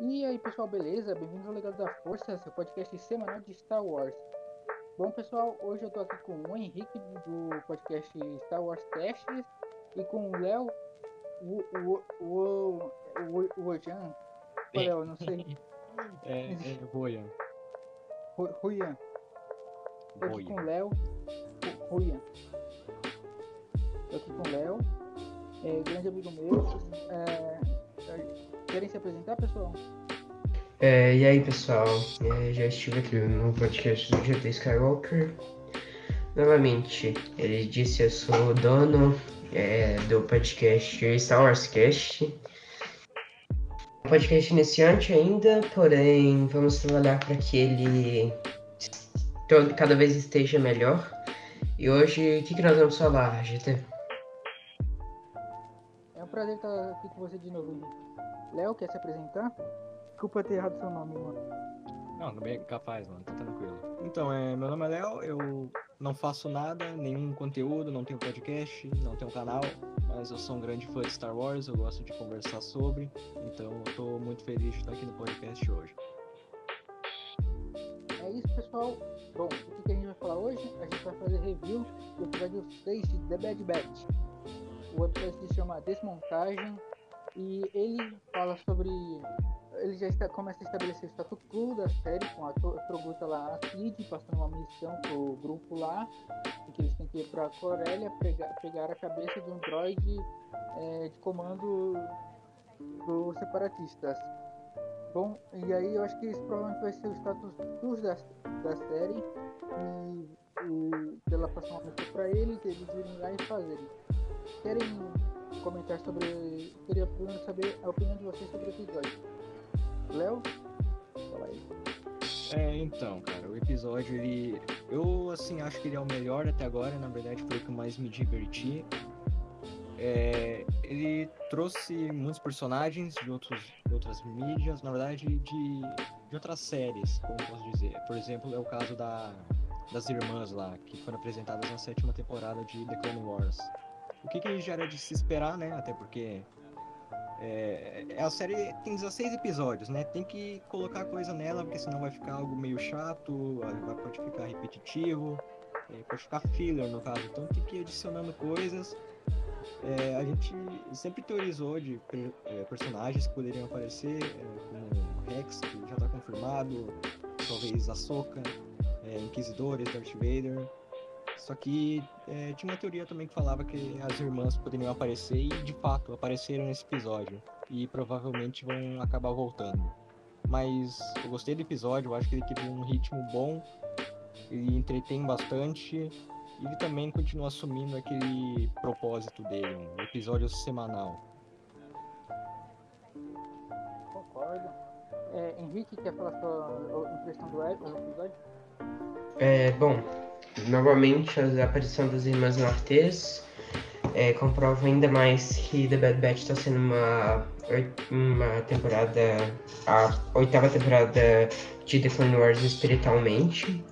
E aí pessoal, beleza? Bem-vindos ao Legado da Força, seu podcast semanal de Star Wars. Bom pessoal, hoje eu tô aqui com o Henrique do podcast Star Wars Casts e com o Léo, o, o, o, o, o Ojan, o Léo, não sei. É, é Royan. Ru- Ruian. Tô aqui com o Léo, Ruian. Tô aqui com o Léo, é, grande amigo meu. É, querem se apresentar, pessoal? É, e aí pessoal, É, já estive aqui no podcast do GT Skywalker. Novamente, ele disse eu sou o dono é, do podcast Star Wars Cast. Um podcast iniciante ainda, porém vamos trabalhar para que ele todo, cada vez esteja melhor. E hoje, o que, que nós vamos falar, GT? É um prazer estar aqui com você de novo. Léo, quer se apresentar? Desculpa ter errado seu nome, mano. Não, bem capaz, mano, tá tranquilo. Então, é, meu nome é Léo, eu não faço nada, nenhum conteúdo, não tenho podcast, não tenho canal, mas eu sou um grande fã de Star Wars, eu gosto de conversar sobre, então eu tô muito feliz de estar aqui no podcast hoje. É isso, pessoal. Bom, o que que a gente vai falar hoje? A gente vai fazer review do episódio 6 de The Bad Batch. O episódio se chama Desmontagem e ele fala sobre. Ele já está, começa a estabelecer o status quo da série com a Troguta lá, a Cid, passando uma missão pro grupo lá, que eles têm que ir pra Corélia pegar, pegar a cabeça de um droid eh, de comando dos separatistas. Bom, e aí eu acho que isso provavelmente vai ser o status quo da, da série e, e pela passar uma missão pra eles, eles irem lá e fazerem. Querem comentar sobre. Queria saber a opinião de vocês sobre o episódio. Léo? Fala aí. É, então, cara, o episódio, ele. Eu, assim, acho que ele é o melhor até agora, na verdade foi o que mais me diverti. É, ele trouxe muitos personagens de, outros, de outras mídias, na verdade, de, de outras séries, como posso dizer. Por exemplo, é o caso da, das irmãs lá, que foram apresentadas na sétima temporada de The Clone Wars. O que, que já era de se esperar, né? Até porque é, a série tem 16 episódios, né? Tem que colocar coisa nela, porque senão vai ficar algo meio chato, vai, pode ficar repetitivo, é, pode ficar filler no caso. Então tem que ir adicionando coisas. É, a gente sempre teorizou de é, personagens que poderiam aparecer, é, como Rex, que já está confirmado, talvez Ahsoka, é, Inquisidores, Darth Vader. Só que é, tinha uma teoria também que falava que as irmãs poderiam aparecer e de fato apareceram nesse episódio. E provavelmente vão acabar voltando. Mas eu gostei do episódio, eu acho que ele teve um ritmo bom, ele entretém bastante. E ele também continua assumindo aquele propósito dele, um episódio semanal. Concordo. É, Henrique, quer falar sua impressão do ep- do episódio? É, bom, novamente a aparição das irmãs Martês é, comprova ainda mais que The Bad Batch está sendo uma, uma temporada, a oitava temporada de The Clone Wars espiritualmente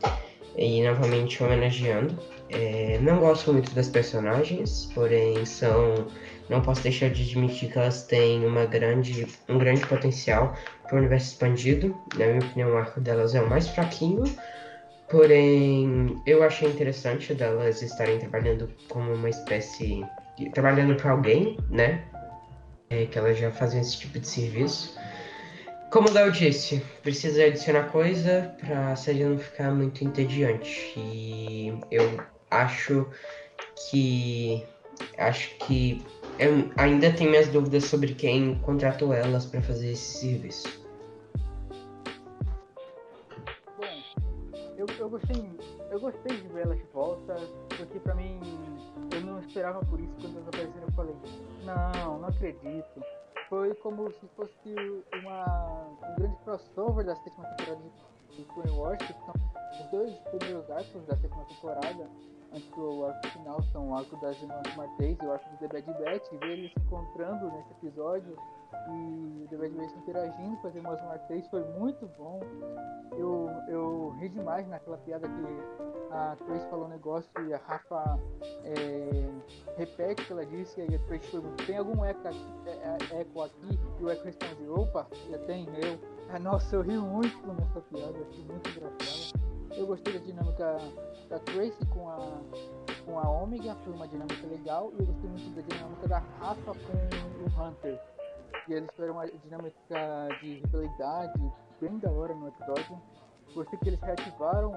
e novamente homenageando. É, não gosto muito das personagens, porém são, não posso deixar de admitir que elas têm uma grande, um grande potencial para o universo expandido. Na minha opinião, o arco delas é o mais fraquinho, Porém, eu achei interessante delas estarem trabalhando como uma espécie. trabalhando para alguém, né? É, que elas já fazem esse tipo de serviço. Como o Léo disse, precisa adicionar coisa para a série não ficar muito entediante. E eu acho que. Acho que. Ainda tenho minhas dúvidas sobre quem contratou elas para fazer esse serviço. Eu, eu gostei. Eu gostei de ver elas de volta, porque pra mim eu não esperava por isso quando elas apareceram eu falei, não, não acredito. Foi como se fosse uma, um grande crossover da sétima temporada de, Clone Wars, que são os dois primeiros arcos da sétima temporada, antes do arco final são o arco das irmãs Martês e o arco do The Bad Batch, e ver eles se encontrando nesse episódio e o The Bad Batch interagindo com as irmãs Martês foi muito bom. Eu, eu ri demais naquela piada que a Trace falou um negócio e a Rafa é, repete o que ela disse, e aí a Trace pergunta, tem algum eco aqui, é, é, eco aqui? E o eco responde, opa, já tem eu. Ah, nossa, eu ri muito nessa piada, achei muito engraçada. Eu gostei da dinâmica da Tracy com a, com a Omega, foi uma dinâmica legal, e eu gostei muito da dinâmica da Rafa com o Hunter. E eles tiveram uma dinâmica de rivalidade bem da hora no episódio. Gostei que eles reativaram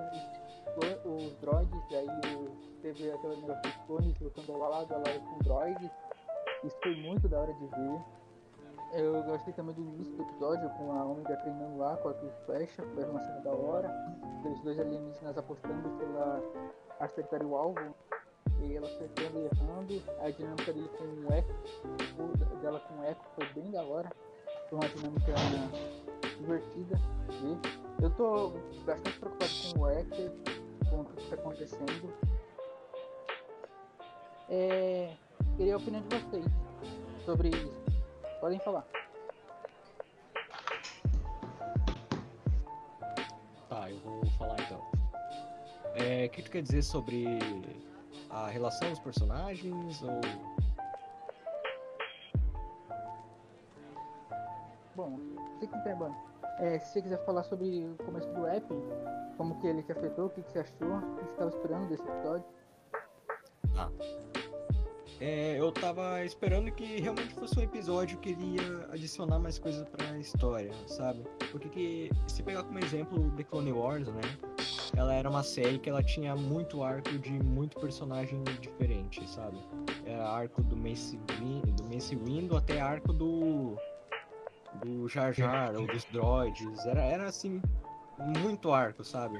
os, os droids, e aí teve aquele negócio dos clones lutando lado a lado com droids. Isso foi muito da hora de ver. Eu gostei também do início do episódio, com a Omega treinando lá com a Cruz Flecha, foi uma cena da hora. Aqueles dois alienígenas apostando pela acertar o alvo, e ela acertando e errando. A dinâmica dele com o eco, dela com o eco foi bem da hora. Foi uma dinâmica divertida ver. Eu tô bastante preocupado com o Ecker, com tudo que está acontecendo. É, queria a opinião de vocês sobre isso. Podem falar. Tá, eu vou falar então. É, o que tu quer dizer sobre a relação dos personagens ou Bom, você que. É, se você quiser falar sobre o começo do app, como que ele te afetou, o que, que você achou, o que você estava esperando desse episódio. É, eu tava esperando que realmente fosse um episódio que iria adicionar mais coisas pra história, sabe? Porque que, se pegar como exemplo The Clone Wars, né? Ela era uma série que ela tinha muito arco de muito personagem diferente, sabe? Era arco do Mace, do Mace Windu até arco do do Jar Jar ou dos droids. Era, era assim, muito arco, sabe?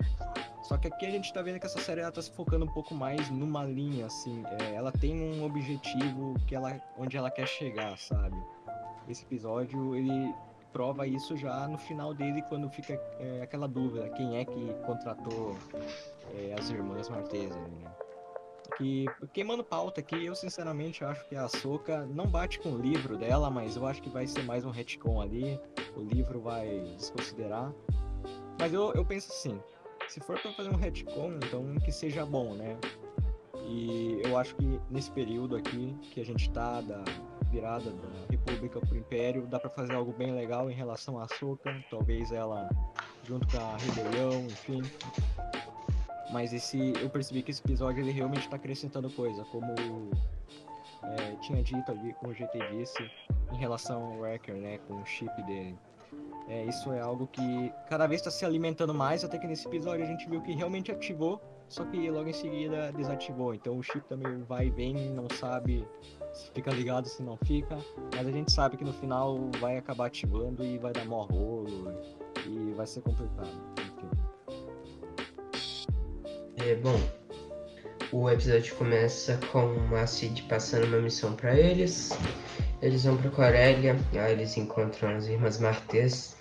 Só que aqui a gente tá vendo que essa série ela tá se focando um pouco mais numa linha, assim. é, ela tem um objetivo que ela, onde ela quer chegar, sabe? Esse episódio, ele prova isso já no final dele, quando fica é, aquela dúvida, quem é que contratou é, as irmãs Martesa, né? Que, queimando pauta aqui, eu sinceramente acho que a Soca não bate com o livro dela, mas eu acho que vai ser mais um retcon ali. O livro vai desconsiderar. Mas eu, eu penso assim, se for pra fazer um retcon, então que seja bom, né? E eu acho que nesse período aqui que a gente tá da virada da República pro Império, dá pra fazer algo bem legal em relação à Soca, talvez ela junto com a rebelião, enfim. Mas esse eu percebi que esse episódio ele realmente tá acrescentando coisa, como é, tinha dito ali, como o GT disse, em relação ao Wrecker, né, com o chip dele. É, isso é algo que cada vez está se alimentando mais, até que nesse episódio a gente viu que realmente ativou, só que logo em seguida desativou. Então o chip também vai e vem, não sabe se fica ligado, se não fica. Mas a gente sabe que no final vai acabar ativando e vai dar mó rolo e vai ser complicado. Enfim. É, bom, o episódio começa com a Cid passando uma missão pra eles. Eles vão pra Corélia, aí eles encontram as irmãs Martês.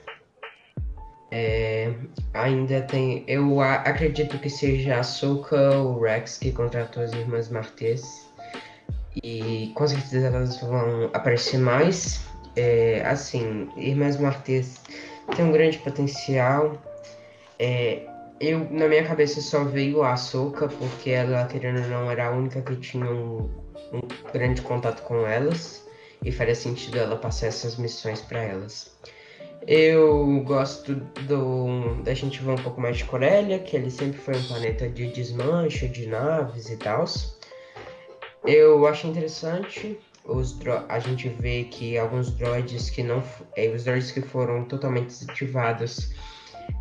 É, ainda tem. Eu acredito que seja a Soka ou Rex que contratou as irmãs Martês. E com certeza elas vão aparecer mais. É, assim, Irmãs Martês tem um grande potencial. É, eu, na minha cabeça, só veio a Ahsoka, porque ela, querendo ou não, era a única que tinha um, um grande contato com elas. E faria sentido ela passar essas missões para elas. Eu gosto do, da gente ver um pouco mais de Corélia, que ele sempre foi um planeta de desmanche, de naves e tal. Eu acho interessante os a gente vê que alguns droids que não eh, os droids que foram totalmente desativados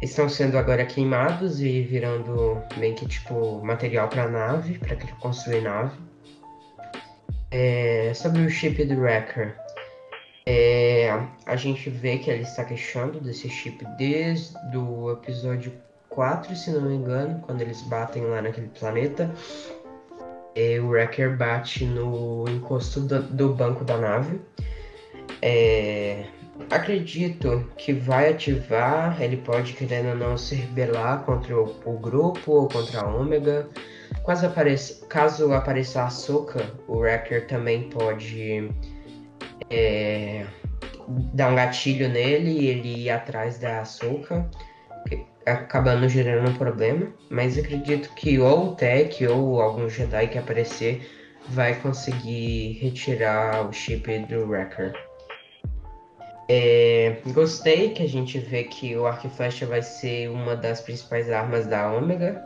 estão sendo agora queimados e virando meio que tipo material para nave, para construir nave. É, sobre o chip do Wrecker, é, a gente vê que ele está queixando desse chip desde o episódio 4, se não me engano, quando eles batem lá naquele planeta. É, o Wrecker bate no encosto do, do banco da nave. É, acredito que vai ativar, ele pode querendo ou não se rebelar contra o, o grupo ou contra a Ômega. Caso apareça, caso apareça a Ahsoka, o Wrecker também pode é, dar um gatilho nele e ele ir atrás da Ahsoka. acabando gerando um problema, mas acredito que ou o Tech ou algum Jedi que aparecer vai conseguir retirar o chip do Wrecker. É, gostei que a gente vê que o arco e flecha vai ser uma das principais armas da Ômega.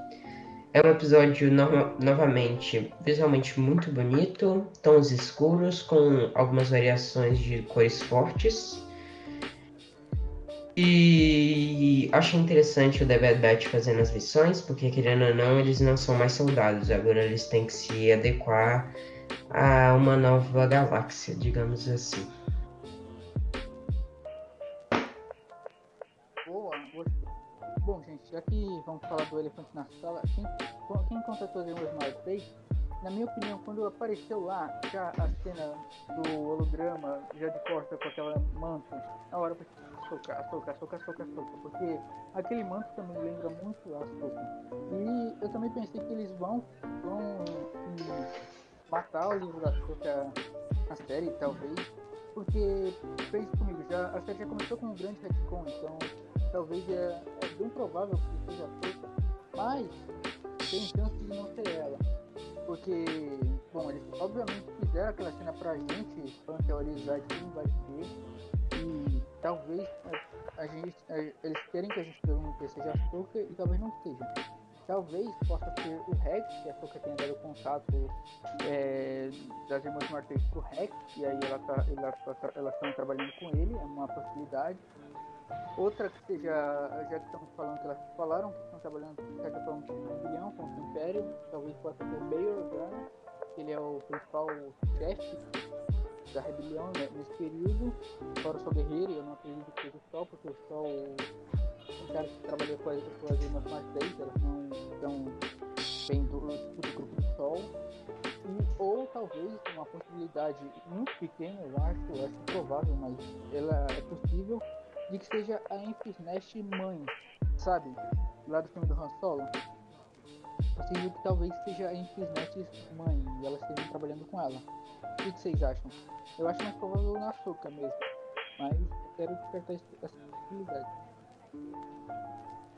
É um episódio no novamente visualmente muito bonito, tons escuros com algumas variações de cores fortes. E achei interessante o The Bad Batch fazendo as missões, porque querendo ou não, eles não são mais soldados, agora eles têm que se adequar a uma nova galáxia, digamos assim. Já que vamos falar do elefante na sala, quem, quem contratou os Smart 3 na minha opinião, quando apareceu lá, já a cena do holograma, já de costa com aquela manto, na hora eu açúcar, açúcar, açúcar, açúcar, açúcar, porque aquele manto também lembra muito açúcar. E eu também pensei que eles vão, vão matar o livro da açúcar na série, talvez, porque fez comigo, já, a série já começou com um grande retcon, então talvez é, é bem provável que seja açúcar, mas tem chance de não ser ela. Porque, bom, eles obviamente fizeram aquela cena pra gente, pra teorizar de como vai ser. E talvez a, a gente, a, eles querem que a gente pergunte seja açúcar e talvez não seja. Talvez possa ser o Rex, que a Soka tenha dado contato é, das irmãs Martins pro Rex, e aí ela tá, ela, tá, elas estão trabalhando com ele, é uma possibilidade. Outra que seja, já que estamos falando que elas falaram que estão trabalhando de certa forma com o rebelião, com o Império, talvez possa ser o Bail Organa, que ele é o principal chefe da rebelião né, nesse período, fora o Sol Guerreiro, eu não acredito que seja o Sol, porque o Sol, o cara que trabalhou com as, com as irmãs mais 10, elas não estão bem do, do grupo do Sol. E, ou talvez uma possibilidade muito pequena, eu acho, eu acho provável, mas ela é possível, de que seja a Enfys Nest mãe, sabe? Lá do filme do Han Solo. Possível que talvez seja a Enfys Nest mãe e elas estejam trabalhando com ela. O que, que vocês acham? Eu acho mais provável na açúcar mesmo, mas quero despertar essa possibilidade.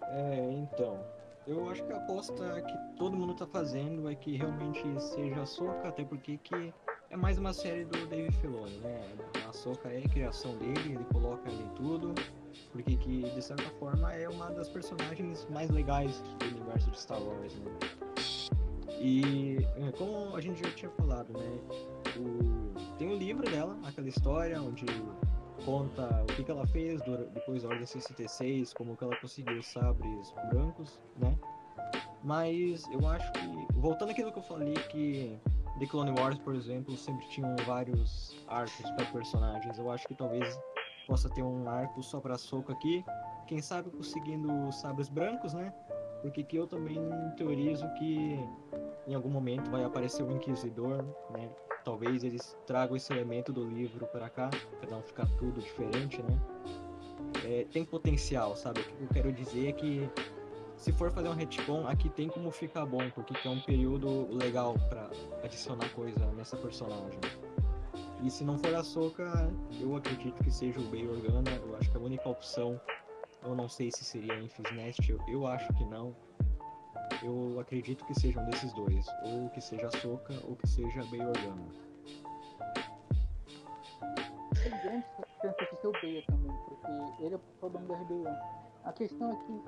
É, então, eu acho que a aposta que todo mundo tá fazendo é que realmente seja açúcar, até porque que é mais uma série do Dave Filoni, né? A Soca é a criação dele, ele coloca ali tudo, porque que de certa forma é uma das personagens mais legais do universo de Star Wars, né? E é, como a gente já tinha falado, né? O... Tem o um livro dela, aquela história onde conta o que, que ela fez depois da Ordem 66, como que ela conseguiu os sabres brancos, né? Mas eu acho que, voltando àquilo que eu falei, que The Clone Wars, por exemplo, sempre tinham vários arcos para personagens. Eu acho que talvez possa ter um arco só para Soca aqui. Quem sabe conseguindo sabres brancos, né? Porque que eu também teorizo que em algum momento vai aparecer o Inquisidor, né? Talvez eles tragam esse elemento do livro para cá, para não ficar tudo diferente, né? É, tem potencial, sabe? O que eu quero dizer é que se for fazer um retcon, aqui tem como ficar bom, porque é um período legal para adicionar coisa nessa personagem. E se não for a Soca, eu acredito que seja o Bay Organa, eu acho que a única opção, eu não sei se seria Enfys Nest, eu, eu acho que não. Eu acredito que sejam desses dois, ou que seja a Soca ou que seja a Bay Organa. Tem grande chance de ser o Beia também, porque ele é o problema da rebelião. A questão é que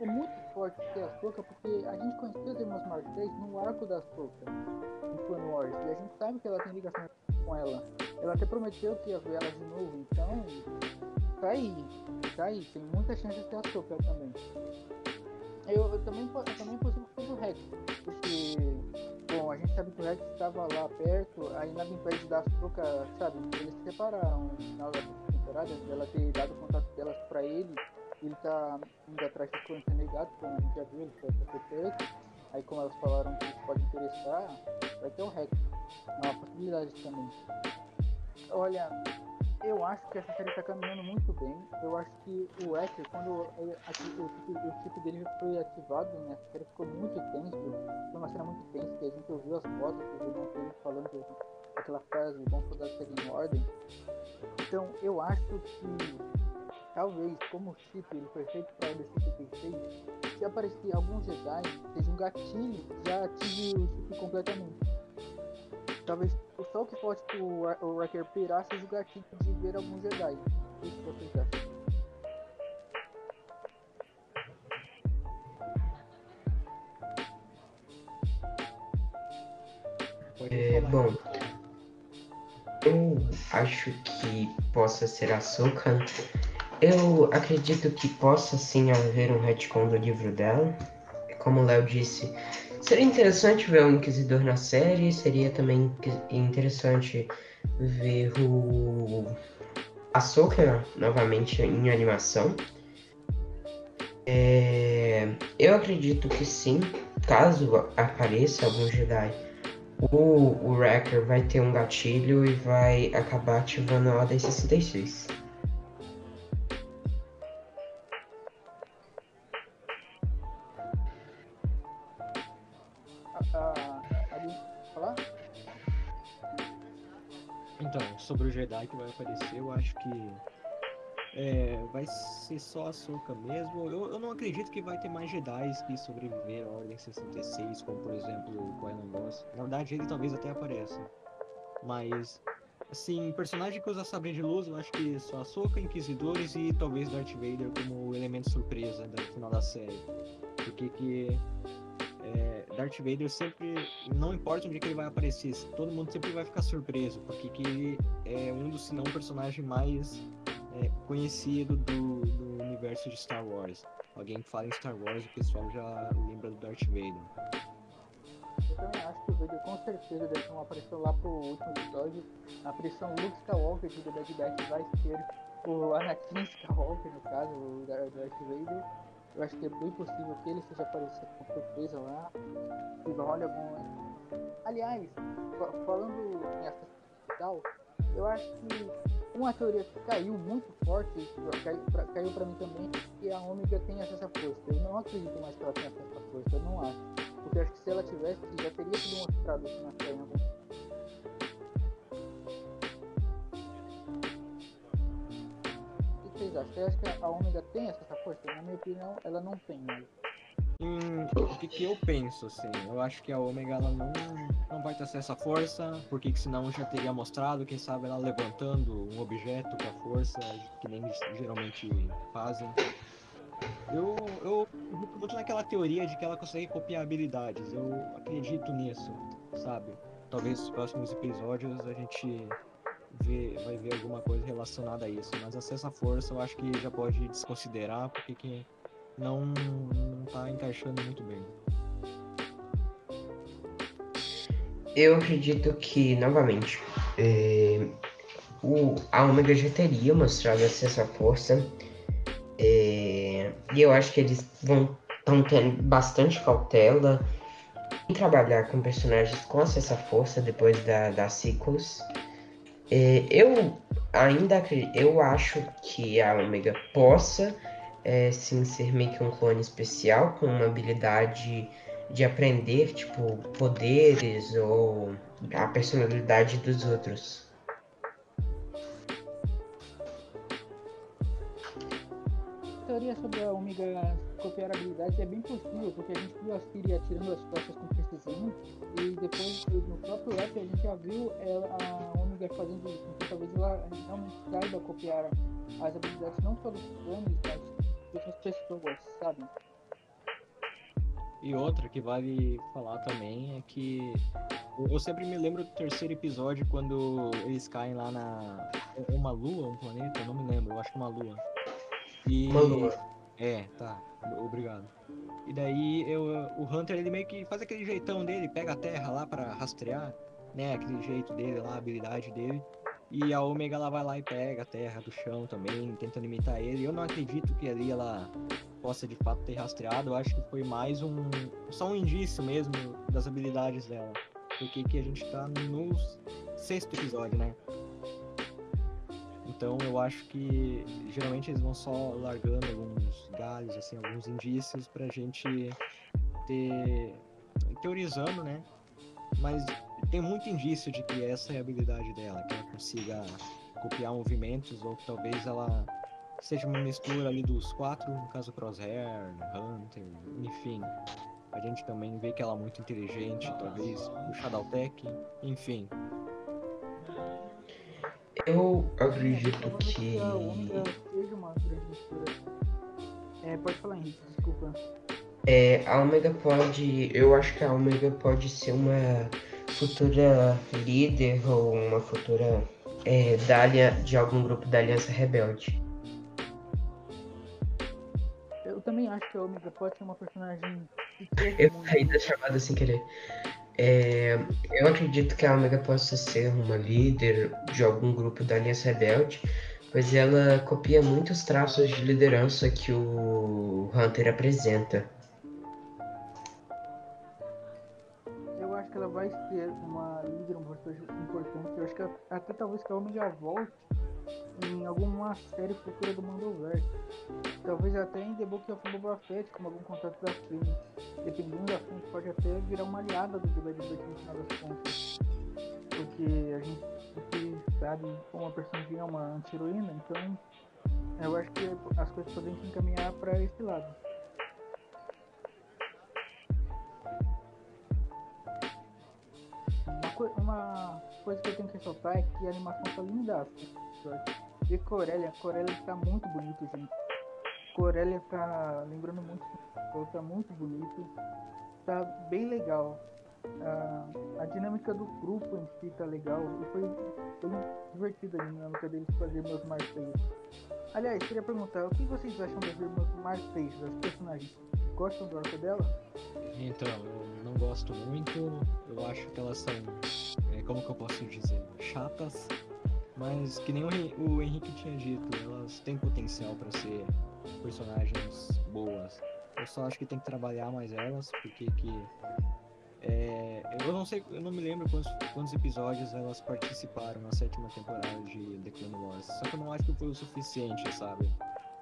é muito forte ser a Soca porque a gente conheceu as irmãs Martez no arco da Soca, em Clone Wars, e a gente sabe que ela tem ligação com ela. Ela até prometeu que ia ver ela de novo, então tá aí, tá aí, tem muita chance de ser a Soca também. Eu, eu também, eu também consigo ser o Rex, porque, bom, a gente sabe que o Rex estava lá perto, aí nada impede da Soca, sabe, eles se separaram no final da temporada, ela ter dado contato delas pra ele ele tá indo atrás de coisas negado, como a gente já viu, ele foi ter Aí como elas falaram que isso pode interessar, vai ter o REC. É uma possibilidade também. Olha, eu acho que essa série está caminhando muito bem. Eu acho que o Ecker, quando ele, o, o, o chip dele foi ativado, né, a série ficou muito tenso. Foi uma cena muito tensa, que a gente ouviu as fotos, que o ele falando que, aquela frase, bom soldado segue em ordem. Então eu acho que talvez, como o chip ele foi feito para o D76, se aparecer algum Jedi, seja um gatilho, já ative o chip completamente. Talvez só o que pode o, o Wrecker pirar seja o gatilho de ver algum Jedi. O que vocês acham? É, bom, eu acho que possa ser a Soka. Eu acredito que possa sim haver um retcon do livro dela. Como o Léo disse, seria interessante ver o Inquisidor na série, seria também interessante ver o Ahsoka novamente em animação. É... Eu acredito que sim, caso apareça algum Jedi o, o Wrecker vai ter um gatilho e vai acabar ativando a ordem 66. Então, sobre o Jedi que vai aparecer, eu acho que é, vai ser só a mesmo. Eu, eu, não acredito que vai ter mais Jedi que sobreviver à Ordem 66, como por exemplo o Kylan Boss. Na verdade, ele talvez até apareça. Mas, assim, personagem que usa sabre de luz, eu acho que só a Inquisidores e talvez Darth Vader como elemento surpresa no final da série. Porque que é, Darth Vader sempre, não importa onde que ele vai aparecer, todo mundo sempre vai ficar surpreso, porque que ele é um dos, se não, personagem mais é, conhecido do, do, universo de Star Wars. Alguém que fala em Star Wars, o pessoal já lembra do Darth Vader. Eu também acho que o Vader com certeza deve ter uma aparição lá pro último episódio. A aparição Luke Skywalker de The Bad Batch vai ser o Anakin Skywalker, no caso, o Darth Vader. Eu acho que é bem possível que ele seja aparecido com surpresa lá. E olha bom. Aliás, falando em aspecto digital, eu acho que uma teoria que caiu muito forte, caiu pra mim também, que a Ômega tem acesso à força. Eu não acredito mais que ela tenha acesso à força, eu não acho. Porque eu acho que se ela tivesse, já teria sido mostrado isso na série. Você acha que a Ômega tem à força? Na minha opinião, ela não tem mais. Hum, o que, que eu penso, assim? Eu acho que a Ômega ela não, não vai ter à força, porque senão já teria mostrado, quem sabe ela levantando um objeto com a força, que nem geralmente fazem. Eu, eu muito naquela teoria de que ela consegue copiar habilidades. Eu acredito nisso, sabe? Talvez nos próximos episódios a gente vê, vai ver alguma coisa relacionada a isso. Mas acesso à força eu acho que já pode desconsiderar, porque quem não, não tá encaixando muito bem. Eu acredito que, novamente, é, o, a Omega já teria mostrado essa força. É, e eu acho que eles vão estão tendo bastante cautela em trabalhar com personagens com acesso à força depois da, da sequels. É, eu ainda eu acho que a Omega possa é, sim ser meio que um clone especial com uma habilidade de aprender, tipo, poderes ou a personalidade dos outros. Teoria sobre a copiar habilidades é bem possível, porque a gente viu a Siri atirando as flechas com precisão e depois no próprio app a gente já viu a Omega fazendo isso. Então talvez ela realmente saiba copiar as habilidades não só dos planos, mas outras pessoas, sabe? E outra que vale falar também é que eu sempre me lembro do terceiro episódio quando eles caem lá na. Uma lua, um planeta? Eu não me lembro, eu acho que é uma lua. E... É, tá. Obrigado. E daí eu, o Hunter ele meio que faz aquele jeitão dele, pega a terra lá para rastrear, né? Aquele jeito dele lá, a habilidade dele. E a Omega ela vai lá e pega a terra do chão também, tentando imitar ele. Eu não acredito que ali ela possa de fato ter rastreado. Eu acho que foi mais um. só um indício mesmo das habilidades dela. Porque que a gente tá no sexto episódio, né? Então eu acho que geralmente eles vão só largando alguns galhos, assim, alguns indícios pra gente ter. teorizando, né? Mas tem muito indício de que essa é a habilidade dela, que ela consiga copiar movimentos ou que talvez ela seja uma mistura ali dos quatro, no caso Crosshair, Hunter, enfim. A gente também vê que ela é muito inteligente, talvez, o Shadowtech, enfim. Eu acredito Talvez que. seja uma mistura. É, pode falar, Henrique, desculpa. É, a Omega pode. Eu acho que a Omega pode ser uma futura líder ou uma futura é, da de algum grupo da Aliança Rebelde. Eu também acho que a Omega pode ser uma personagem Eu saí da chamada sem querer. É, eu acredito que a Omega possa ser uma líder de algum grupo da Aliança Rebelde, pois ela copia muitos traços de liderança que o Hunter apresenta. Eu acho que ela vai ser uma líder, uma importante. Eu acho que até talvez que a Omega volte em alguma série futura do Mandoverse. Talvez até em The Book of Boba Fett, como algum contato da Fênix. Dependendo da Fênix, pode até virar uma aliada do Batch no final das contas. Porque a gente sempre sabe como a personagem é uma anti-heroína, então eu acho que as coisas podem se encaminhar para esse lado. Uma, coi- uma coisa que eu tenho que ressaltar é que a animação tá linda. E Corelia, Corelia tá muito bonito, gente. Corelia tá lembrando muito, tá muito bonito. Tá bem legal. Ah, a dinâmica do grupo em si tá legal. E foi, foi divertida a dinâmica deles fazer meus marteios. Aliás, queria perguntar, o que vocês acham das irmãs marteios, das personagens? Gostam do arco dela? Então, eu não gosto muito, eu acho que elas são, é, como que eu posso dizer, chatas, mas que nem o, o Henrique tinha dito, elas têm potencial para ser personagens boas. Eu só acho que tem que trabalhar mais elas, porque que é, eu não sei, eu não me lembro quantos, quantos episódios elas participaram na sétima temporada de The Clone Wars. Só que eu não acho que foi o suficiente, sabe?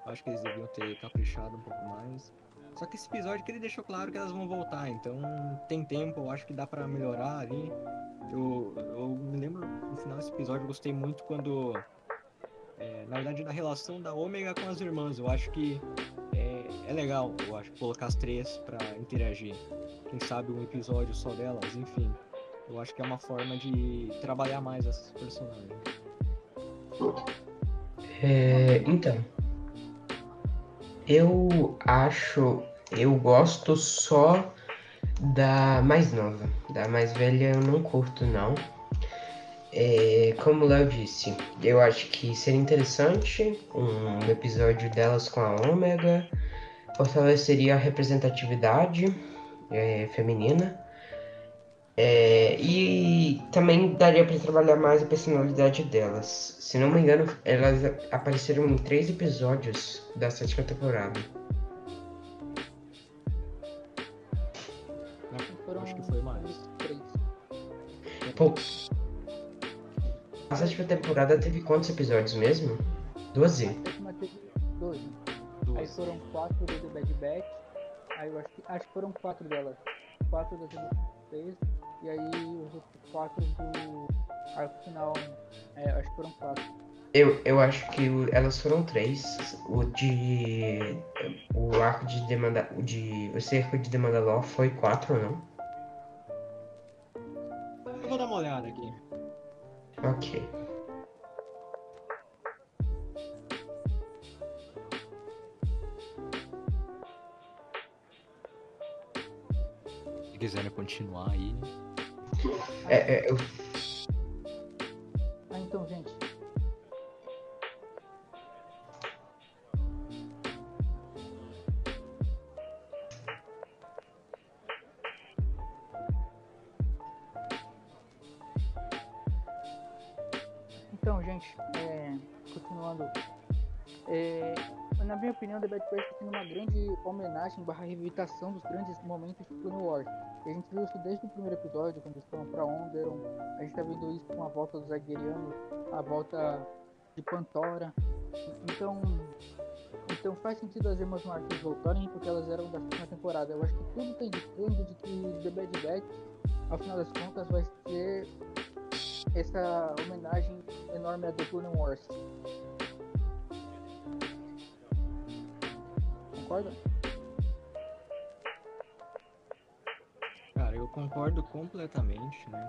Eu acho que eles deviam ter caprichado um pouco mais. Só que esse episódio que ele deixou claro que elas vão voltar, então tem tempo, eu acho que dá pra melhorar ali. Eu, eu me lembro no final desse episódio, eu gostei muito quando. é, na verdade, da relação da Ômega com as irmãs. Eu acho que é, legal, eu acho, colocar as três pra interagir. Quem sabe um episódio só delas, enfim. Eu acho que é uma forma de trabalhar mais essas personagens. É, então, eu acho, eu gosto só da mais nova, da mais velha eu não curto não. É, como o Léo disse, eu acho que seria interessante um episódio delas com a Ômega, fortaleceria a representatividade é, feminina. É, e também daria para trabalhar mais a personalidade delas. Se não me engano, elas apareceram em três episódios da sétima temporada. Foram Acho que foi mais. três. Pô, a sétima temporada teve quantos episódios mesmo? Doze? A sétima teve dois. Aí Duas. foram quatro do The Bad Batch. Aí eu acho que, acho que foram quatro delas. Quatro da segunda vez. E aí os outros quatro do arco final. É, acho que foram quatro. Eu, eu acho que o- elas foram três. O de. O arco de demanda. O de. O cerco de Demandalor foi quatro, não? Eu vou dar uma olhada aqui. Ok. Quiserem continuar aí. É, é, eu, Ah, então, gente. Homenagem barra revisitação dos grandes momentos de Clone Wars. E a gente viu isso desde o primeiro episódio, quando eles foram pra Onderon. A gente tá vendo isso com a volta dos Aguerianos, a volta de Pantora. Então, então faz sentido as irmãs Marques voltarem, porque elas eram da sétima temporada. Eu acho que tudo tá indicando de que The Bad Batch, ao final das contas, vai ser essa homenagem enorme a The Clone Wars. concorda? Eu concordo completamente, né?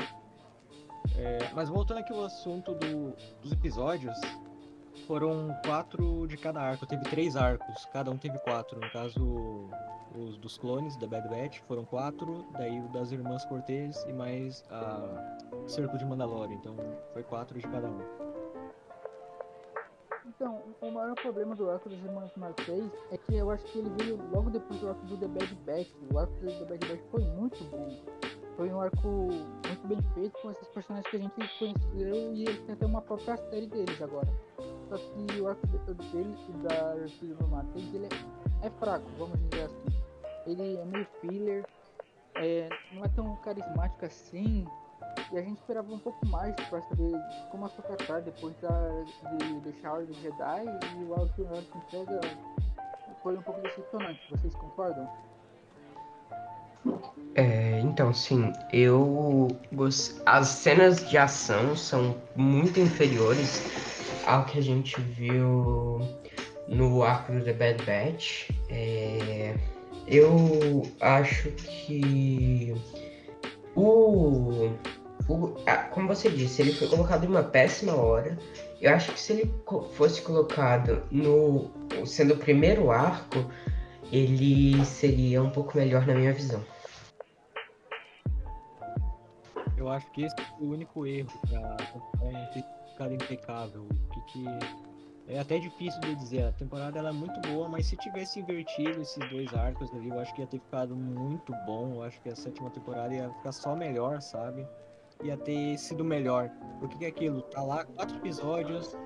É, mas voltando aqui ao assunto do- dos episódios, foram quatro de cada arco. Teve três arcos, cada um teve quatro. No caso, os dos clones da Bad Batch foram quatro, daí o das Irmãs Cortez e mais a Cerco de Mandalorian. Então foi quatro de cada um. Então, o problema do arco dos Irmãos Marseille é que eu acho que ele veio logo depois do arco do The Bad Batch. O arco do The Bad Batch foi muito bom. Foi um arco muito bem feito com esses personagens que a gente conheceu e eles têm até uma própria série deles agora. Só que o arco de- dele da Irmã Marseille ele é, é fraco, vamos dizer assim. Ele é meio filler, é, não é tão carismático assim. E a gente esperava um pouco mais pra saber como a tratar depois da, de deixar a Ordem Jedi e o arco o arco entrega foi um pouco decepcionante. Vocês concordam? É, então, sim, eu. As cenas de ação são muito inferiores ao que a gente viu no arco do The Bad Batch. É, eu acho que. O. o- ah, como você disse, ele foi colocado em uma péssima hora. Eu acho que se ele fosse colocado no. sendo o primeiro arco, ele seria um pouco melhor na minha visão. Eu acho que esse foi o único erro pra ter ficado impecável. Que é até difícil de dizer. A temporada ela é muito boa, mas se tivesse invertido esses dois arcos ali, eu acho que ia ter ficado muito bom. Eu acho que a sétima temporada ia ficar só melhor, sabe? Ia ter sido melhor. Porque que é aquilo? Tá lá quatro episódios,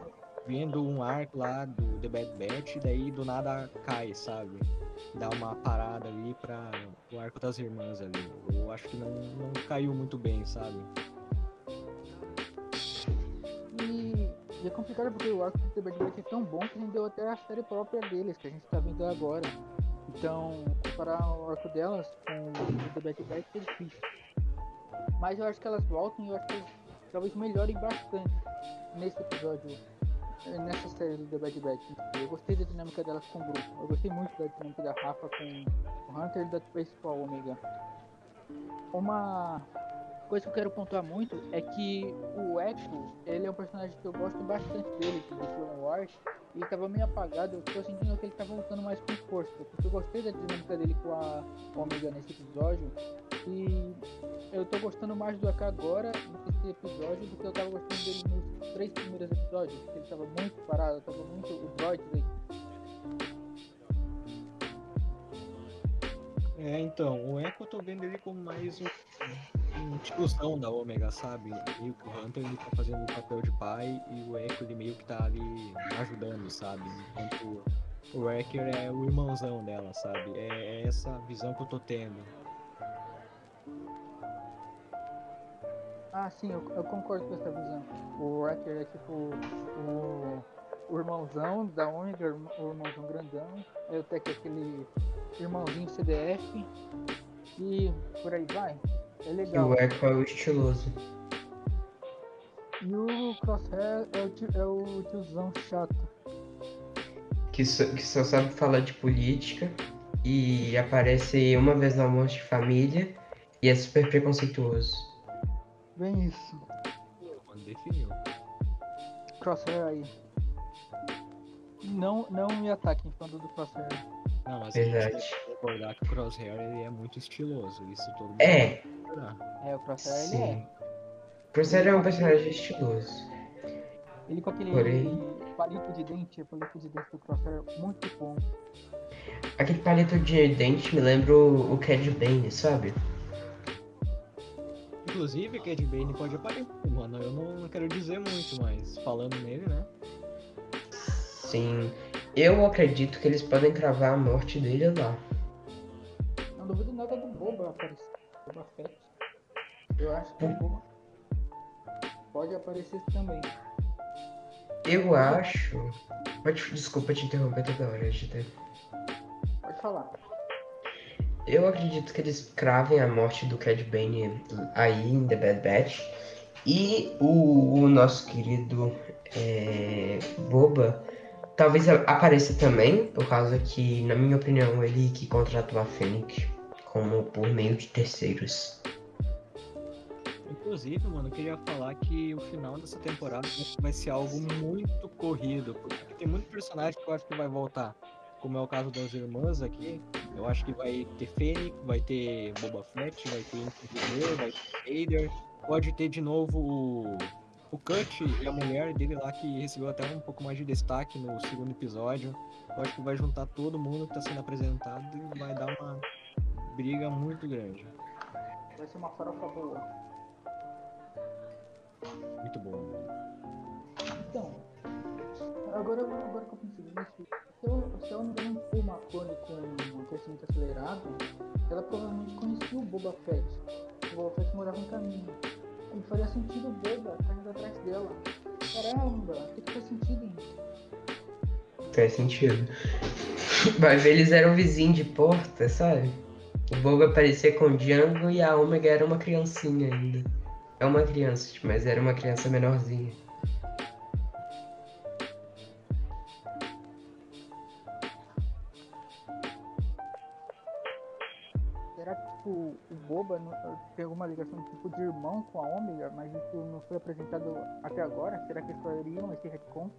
vendo um arco lá do The Bad Batch, daí do nada cai, sabe? Dá uma parada ali pra o arco das irmãs ali. Eu acho que não, não caiu muito bem, sabe? E, e é complicado porque o arco do The Bad Batch é tão bom que rendeu até a série própria deles, que a gente tá vendo agora. Então, comparar o arco delas com o The Bad Batch é difícil. Mas eu acho que elas voltam e eu acho que talvez melhorem bastante nesse episódio, eh, nessa série do The Bad Batch. Eu gostei da dinâmica delas com o grupo. Eu gostei muito da dinâmica da Rafa com o Hunter e da principal Omega. Uma coisa que eu quero pontuar muito é que o Echo, ele é um personagem que eu gosto bastante dele, de Clone Wars, e ele tava meio apagado, eu tô sentindo que ele tá voltando mais com força, porque eu gostei da dinâmica dele com a Omega nesse episódio, e eu tô gostando mais do AK agora, nesse episódio, do que eu tava gostando dele nos três primeiros episódios, porque ele tava muito parado, tava muito o droid dele. É, então, o Echo eu tô vendo ele como mais um, um tiozão da Omega, sabe? Que o Hunter ele tá fazendo o papel de pai e o Echo ele meio que tá ali ajudando, sabe? Enquanto o Wrecker é o irmãozão dela, sabe? É, é essa visão que eu tô tendo. Ah, sim, eu, eu concordo com essa visão. O Wrecker é tipo o, o irmãozão da Omega, o irmãozão grandão. Aí o Tech é aquele irmãozinho CDF. E por aí vai. É E legal. o Echo é o estiloso. E o Crosshair é o, tio, é o tiozão chato. Que só, que só sabe falar de política e aparece uma vez no almoço de família e é super preconceituoso. Bem isso. Quando definiu. Crosshair aí. Não, não me ataquem falando do Crosshair. Não, mas a gente Verdade. tem que recordar que o Crosshair ele é muito estiloso. Isso todo mundo É. É, o Crosshair ele sim. é. Crusader é um personagem estiloso. Ele com aquele Porém- palito de dente, o palito de dente do Crosshair muito bom. Aquele palito de dente me lembra o, o Cad Bane, sabe? Inclusive, Cad Bane pode aparecer, mano. Eu não, não quero dizer muito, mas falando nele, né? Sim. Eu acredito que eles podem cravar a morte dele lá. Não duvido nada do Boba aparecer. Boba Fett. Eu acho que o Boba pode aparecer também. Eu acho. Pode, desculpa te interromper toda hora, Gita. Pode falar. Eu acredito que eles cravem a morte do Cad Bane aí em The Bad Batch. E o, o nosso querido é, Boba talvez apareça também, por causa que, na minha opinião, ele que contratou a Fênix como por meio de terceiros. Inclusive, mano, eu queria falar que o final dessa temporada vai ser algo muito corrido, porque tem muitos personagens que eu acho que vai voltar. Como é o caso das irmãs aqui, eu acho que vai ter Fênix, vai ter Boba Fett, vai ter Inquisidor, vai ter Vader, pode ter de novo o, o Cut e a mulher dele lá que recebeu até um pouco mais de destaque no segundo episódio. Eu acho que vai juntar todo mundo que tá sendo apresentado e vai dar uma briga muito grande. Vai ser uma farofa boa. Muito bom. Então, agora, agora que eu pensei nisso, se eu, se eu não foi uma clone acelerado, ela provavelmente conhecia o Boba Fett. O Boba Fett morava em caminho. E faria sentido o Boba estar indo atrás dela. Caramba, o que faz sentido isso? Faz sentido. Ver, eles eram vizinhos de porta, sabe? O Boba parecia com o Django e a Omega era uma criancinha ainda. É uma criança, mas era uma criança menorzinha. Tem alguma ligação tipo de irmão com a Ômega, mas isso não foi apresentado até agora? Será que fariam esse retcon?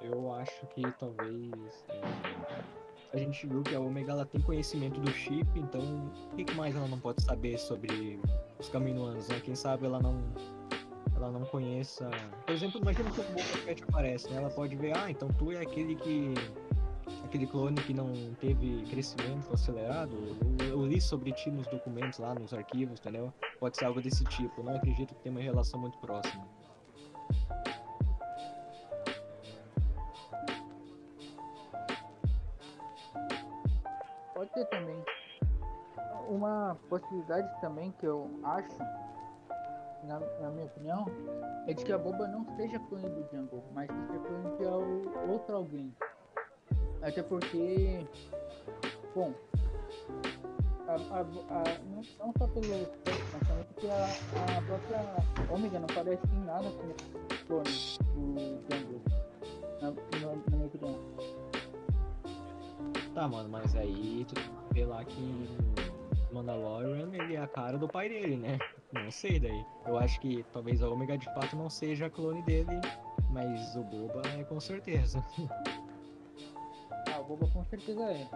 Eu acho que talvez. é, a gente viu que a Omega ela tem conhecimento do chip, então o que mais ela não pode saber sobre os Caminoanos, né? Quem sabe ela não. Ela não conheça. Por exemplo, imagina que o Boba Fett aparece, né? Ela pode ver, ah, então tu é aquele que. Aquele clone que não teve crescimento acelerado. Eu, eu li sobre ti nos documentos lá, nos arquivos, entendeu? Pode ser algo desse tipo. Não acredito que tenha uma relação muito próxima. Pode ter também. Uma possibilidade também que eu acho, na, na minha opinião, é de que a Boba não seja clone do Jungle, mas que seja clone de outro alguém. Até porque, bom, a, a, a- não, só pelo mas também porque a, a própria Omega não parece em nada com o clone do Jungle, na, na, na minha opinião. Tá, mano, mas aí tu ver lá que Mandalorian ele é a cara do pai dele, né? Não sei daí. Eu acho que talvez a Omega de fato não seja clone dele, mas o Boba é com certeza. Boba com certeza é.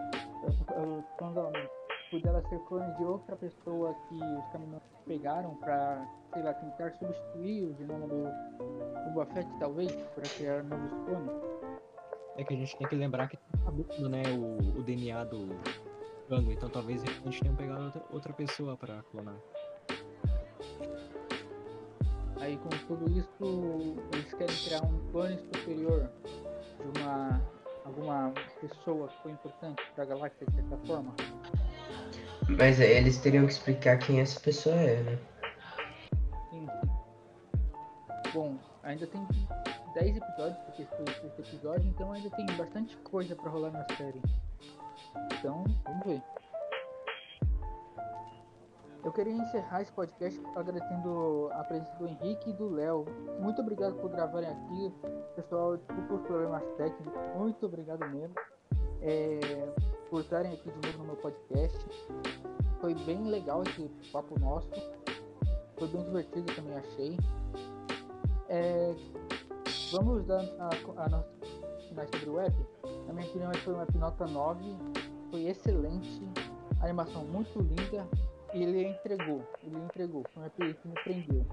Quando por ela ser clone de outra pessoa que os caminhões pegaram pra, sei lá, tentar substituir o genoma do Boba Fett, talvez, para criar novos clones. É que a gente tem que lembrar que tá sabendo, né, o, o DNA do Django, então talvez a gente tenha pegado outra, outra pessoa pra clonar. Aí com tudo isso, eles querem criar um clone superior de uma alguma pessoa que foi importante pra galáxia de certa forma. Mas aí eles teriam que explicar quem essa pessoa é, né? Sim. Bom, ainda tem 10 episódios, porque foi o sexto episódio, então ainda tem bastante coisa pra rolar na série. Então, vamos ver. Eu queria encerrar esse podcast agradecendo a presença do Henrique e do Léo. Muito obrigado por gravarem aqui. Pessoal, desculpa os problemas técnicos. Muito obrigado mesmo. É, por estarem aqui de novo no meu podcast. Foi bem legal esse papo nosso. Foi bem divertido também, achei. É, vamos dar a, a nossa finais sobre o web. Na minha opinião, foi um app nota 9. Foi excelente. Animação muito linda. E ele entregou. Ele entregou. Foi um app que me prendeu.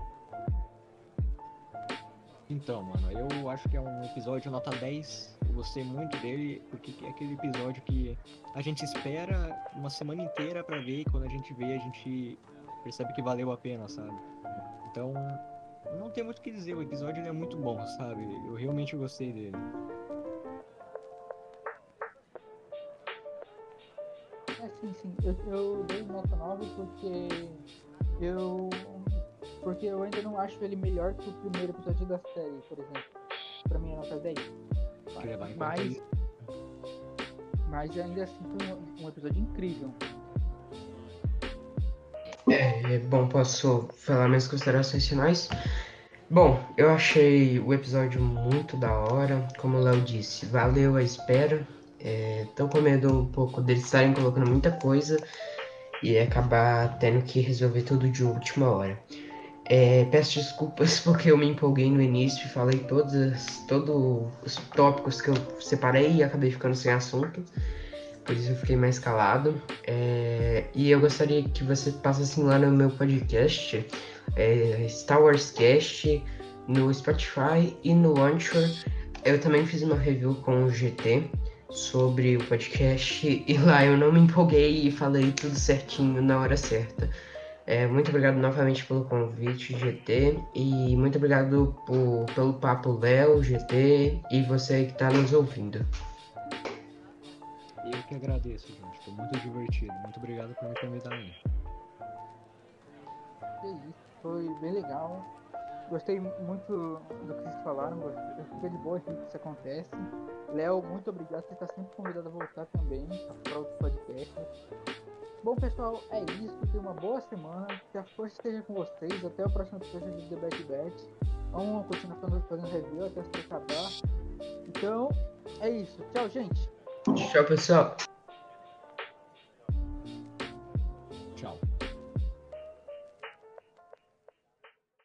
Então, mano, eu acho que é um episódio nota 10. Eu gostei muito dele, porque é aquele episódio que a gente espera uma semana inteira pra ver e quando a gente vê, a gente percebe que valeu a pena, sabe? Então, não tem muito o que dizer, o episódio é muito bom, sabe? Eu realmente gostei dele. Sim, sim. Eu, eu dei nota 9 porque eu. Porque eu ainda não acho ele melhor que o primeiro episódio da série, por exemplo. Pra mim é nota 10. Tem que levar em conta Mas, mas ainda assim foi um, um episódio incrível. É, bom, posso falar minhas considerações finais? Bom, eu achei o episódio muito da hora. Como o Léo disse, valeu a espera. É, tô com medo um pouco deles estarem colocando muita coisa e acabar tendo que resolver tudo de última hora. É, peço desculpas porque eu me empolguei no início e falei todos, todos os tópicos que eu separei e acabei ficando sem assunto. Por isso eu fiquei mais calado. É, e eu gostaria que você passasse lá no meu podcast, é, Star Wars Cast, no Spotify e no Anchor. Eu também fiz uma review com o GT sobre o podcast e lá eu não me empolguei e falei tudo certinho na hora certa. É, muito obrigado novamente pelo convite, GT, e muito obrigado por, pelo papo, Léo, GT, e você que está nos ouvindo. Eu que agradeço, gente. Foi muito divertido. Muito obrigado por me convidar aí. Foi bem legal. Gostei muito do que vocês falaram, fiquei de boa que isso acontece. Léo, muito obrigado, você está sempre convidado a voltar também para outro podcast. Bom pessoal, é isso, tenha uma boa semana, que a força esteja com vocês, até o próximo episódio do The Bad Bet. Vamos continuar fazendo review até se acabar. Então, é isso. Tchau, gente. Tchau, pessoal.